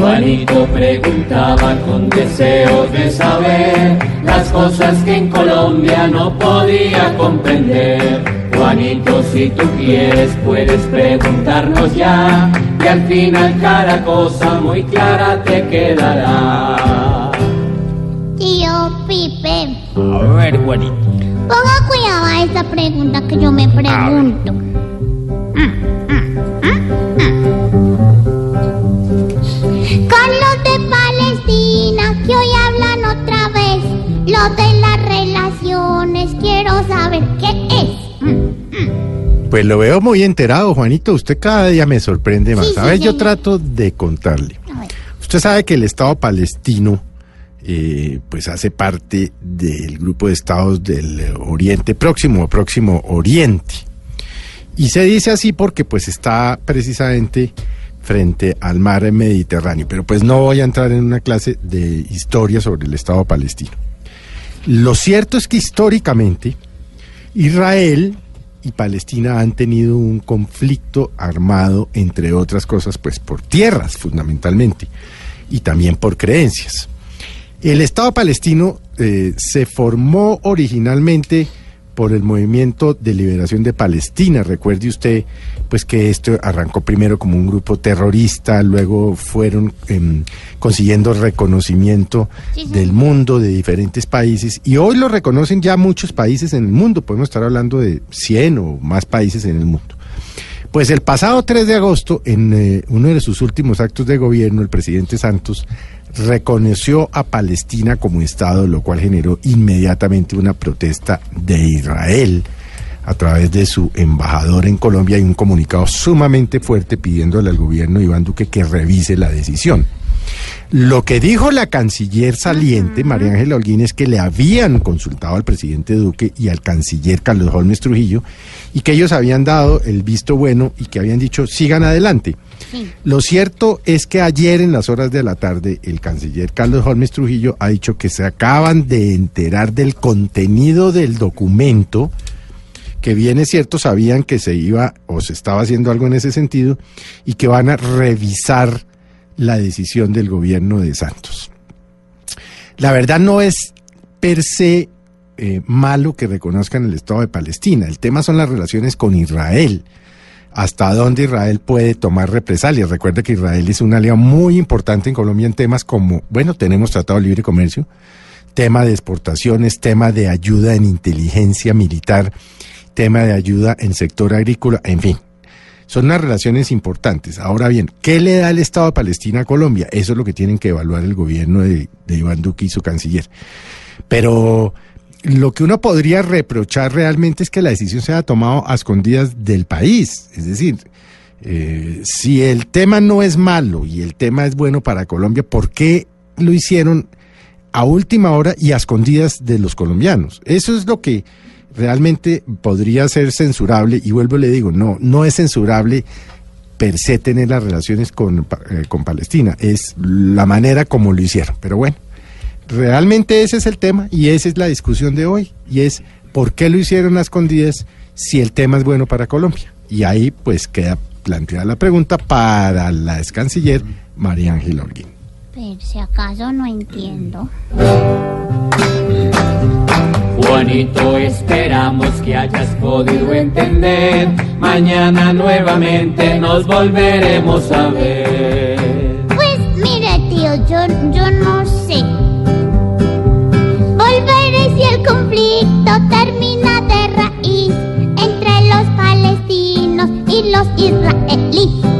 Juanito preguntaba con deseo de saber las cosas que en Colombia no podía comprender. Juanito, si tú quieres, puedes preguntarnos ya, y al final cada cosa muy clara te quedará. Tío Pipe, A ver, Juanito. ponga cuidado a esta pregunta que yo me pregunto. Con lo de las relaciones, quiero saber qué es. Pues lo veo muy enterado, Juanito. Usted cada día me sorprende más. Sí, a sí, ver, yo trato de contarle. Usted sabe que el Estado palestino eh, pues hace parte del grupo de estados del Oriente Próximo, Próximo Oriente. Y se dice así porque pues está precisamente frente al mar Mediterráneo. Pero pues no voy a entrar en una clase de historia sobre el Estado palestino. Lo cierto es que históricamente Israel y Palestina han tenido un conflicto armado, entre otras cosas, pues por tierras fundamentalmente y también por creencias. El Estado palestino eh, se formó originalmente por el movimiento de liberación de Palestina. Recuerde usted, pues que esto arrancó primero como un grupo terrorista, luego fueron em, consiguiendo reconocimiento Sí, sí. del mundo de diferentes países y hoy lo reconocen ya muchos países en el mundo. Podemos estar hablando de 100 o más países en el mundo. Pues el pasado 3 de agosto, en eh, uno de sus últimos actos de gobierno, el presidente Santos reconoció a Palestina como Estado, lo cual generó inmediatamente una protesta de Israel a través de su embajador en Colombia y un comunicado sumamente fuerte pidiéndole al gobierno Iván Duque que revise la decisión. Lo que dijo la canciller saliente, María Ángela Holguín, es que le habían consultado al presidente Duque y al canciller Carlos Holmes Trujillo y que ellos habían dado el visto bueno y que habían dicho sigan adelante. Sí. Lo cierto es que ayer en las horas de la tarde el canciller Carlos Holmes Trujillo ha dicho que se acaban de enterar del contenido del documento, que bien es cierto, sabían que se iba o se estaba haciendo algo en ese sentido y que van a revisar la decisión del gobierno de Santos. La verdad no es per se eh, malo que reconozcan el Estado de Palestina. El tema son las relaciones con Israel. Hasta dónde Israel puede tomar represalias. Recuerda que Israel es un aliado muy importante en Colombia en temas como, bueno, tenemos Tratado de Libre Comercio, tema de exportaciones, tema de ayuda en inteligencia militar, tema de ayuda en sector agrícola, en fin. Son unas relaciones importantes. Ahora bien, ¿qué le da el Estado de Palestina a Colombia? Eso es lo que tienen que evaluar el gobierno de, Iván Duque y su canciller. Pero lo que uno podría reprochar realmente es que la decisión se haya tomado a escondidas del país. Es decir, eh, si el tema no es malo y el tema es bueno para Colombia, ¿por qué lo hicieron a última hora y a escondidas de los colombianos? Eso es lo que realmente podría ser censurable y vuelvo y le digo, no, no es censurable per se tener las relaciones con, eh, con Palestina, es la manera como lo hicieron, pero bueno, realmente ese es el tema y esa es la discusión de hoy y es por qué lo hicieron a escondidas si el tema es bueno para Colombia. Y ahí pues queda planteada la pregunta para la ex canciller María Ángela Holguín. Pero si acaso no entiendo. Juanito, esperamos que hayas podido entender. Mañana nuevamente nos volveremos a ver. Pues mire, tío, yo, yo no sé. Volveré si el conflicto termina de raíz entre los palestinos y los israelíes.